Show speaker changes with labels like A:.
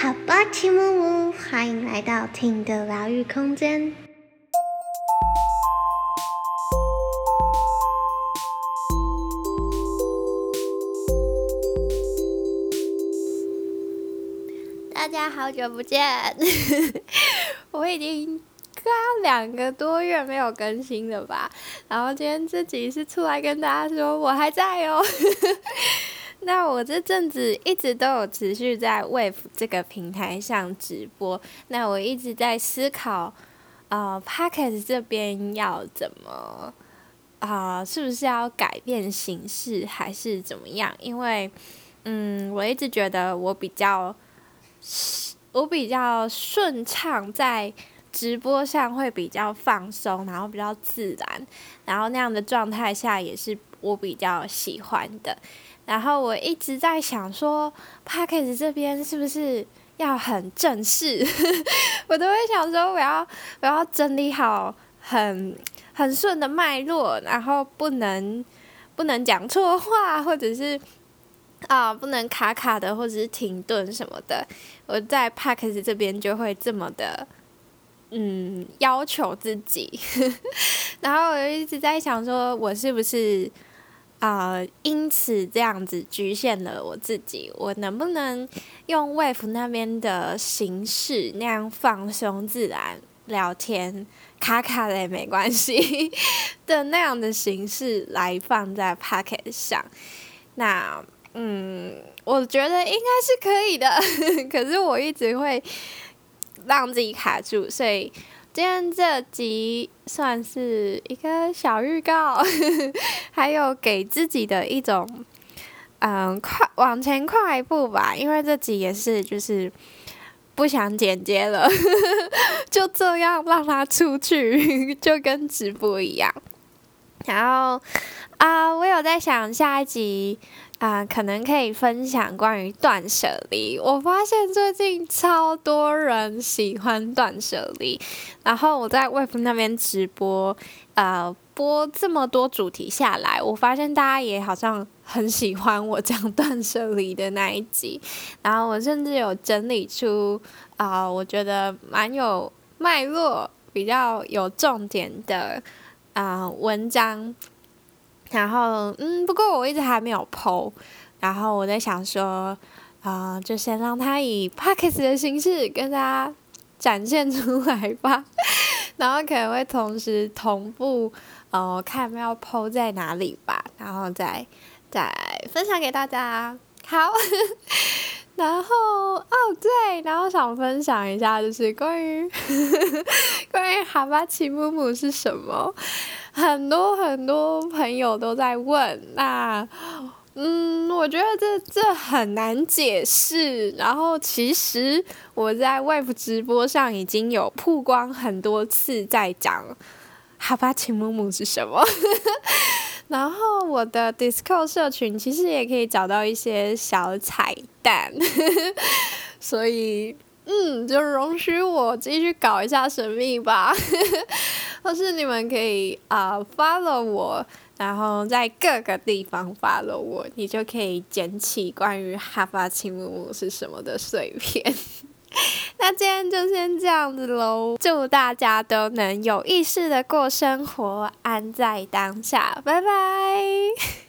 A: 好吧，齐木木，欢迎来到听的疗愈空间。大家好久不见，我已经刚两个多月没有更新了吧？然后今天这集是出来跟大家说我还在哦。那我这阵子一直都有持续在 Wave 这个平台上直播。那我一直在思考，呃，Packet 这边要怎么啊？是不是要改变形式，还是怎么样？因为，嗯，我一直觉得我比较，我比较顺畅，在直播上会比较放松，然后比较自然，然后那样的状态下也是我比较喜欢的。然后我一直在想说 p a c k a g e 这边是不是要很正式？我都会想说，我要我要整理好很很顺的脉络，然后不能不能讲错话，或者是啊不能卡卡的，或者是停顿什么的。我在 p a c k a g e 这边就会这么的嗯要求自己，然后我就一直在想说，我是不是？啊，因此这样子局限了我自己，我能不能用 Wave 那边的形式那样放松自然聊天，卡卡的也没关系 的那样的形式来放在 Pocket 上？那嗯，我觉得应该是可以的，可是我一直会让自己卡住，所以。今天这集算是一个小预告，还有给自己的一种嗯快往前快一步吧。因为这集也是就是不想剪接了，就这样让它出去，就跟直播一样。然后啊，我有在想下一集。啊，可能可以分享关于断舍离。我发现最近超多人喜欢断舍离，然后我在 Wave 那边直播，呃，播这么多主题下来，我发现大家也好像很喜欢我讲断舍离的那一集。然后我甚至有整理出啊，我觉得蛮有脉络、比较有重点的啊文章。然后，嗯，不过我一直还没有剖，然后我在想说，啊，就先让他以 p o c k e t 的形式跟大家展现出来吧，然后可能会同时同步，呃，看要剖在哪里吧，然后再再分享给大家。好，然后哦对，然后想分享一下，就是关于 关于哈巴奇木木是什么。很多很多朋友都在问，那，嗯，我觉得这这很难解释。然后其实我在 Wave 直播上已经有曝光很多次，在讲哈巴奇木木是什么。然后我的 d i s c o 社群其实也可以找到一些小彩蛋，所以。嗯，就容许我继续搞一下神秘吧，或是你们可以啊 follow 我，然后在各个地方 follow 我，你就可以捡起关于哈巴青木木是什么的碎片。那今天就先这样子喽，祝大家都能有意识的过生活，安在当下，拜拜。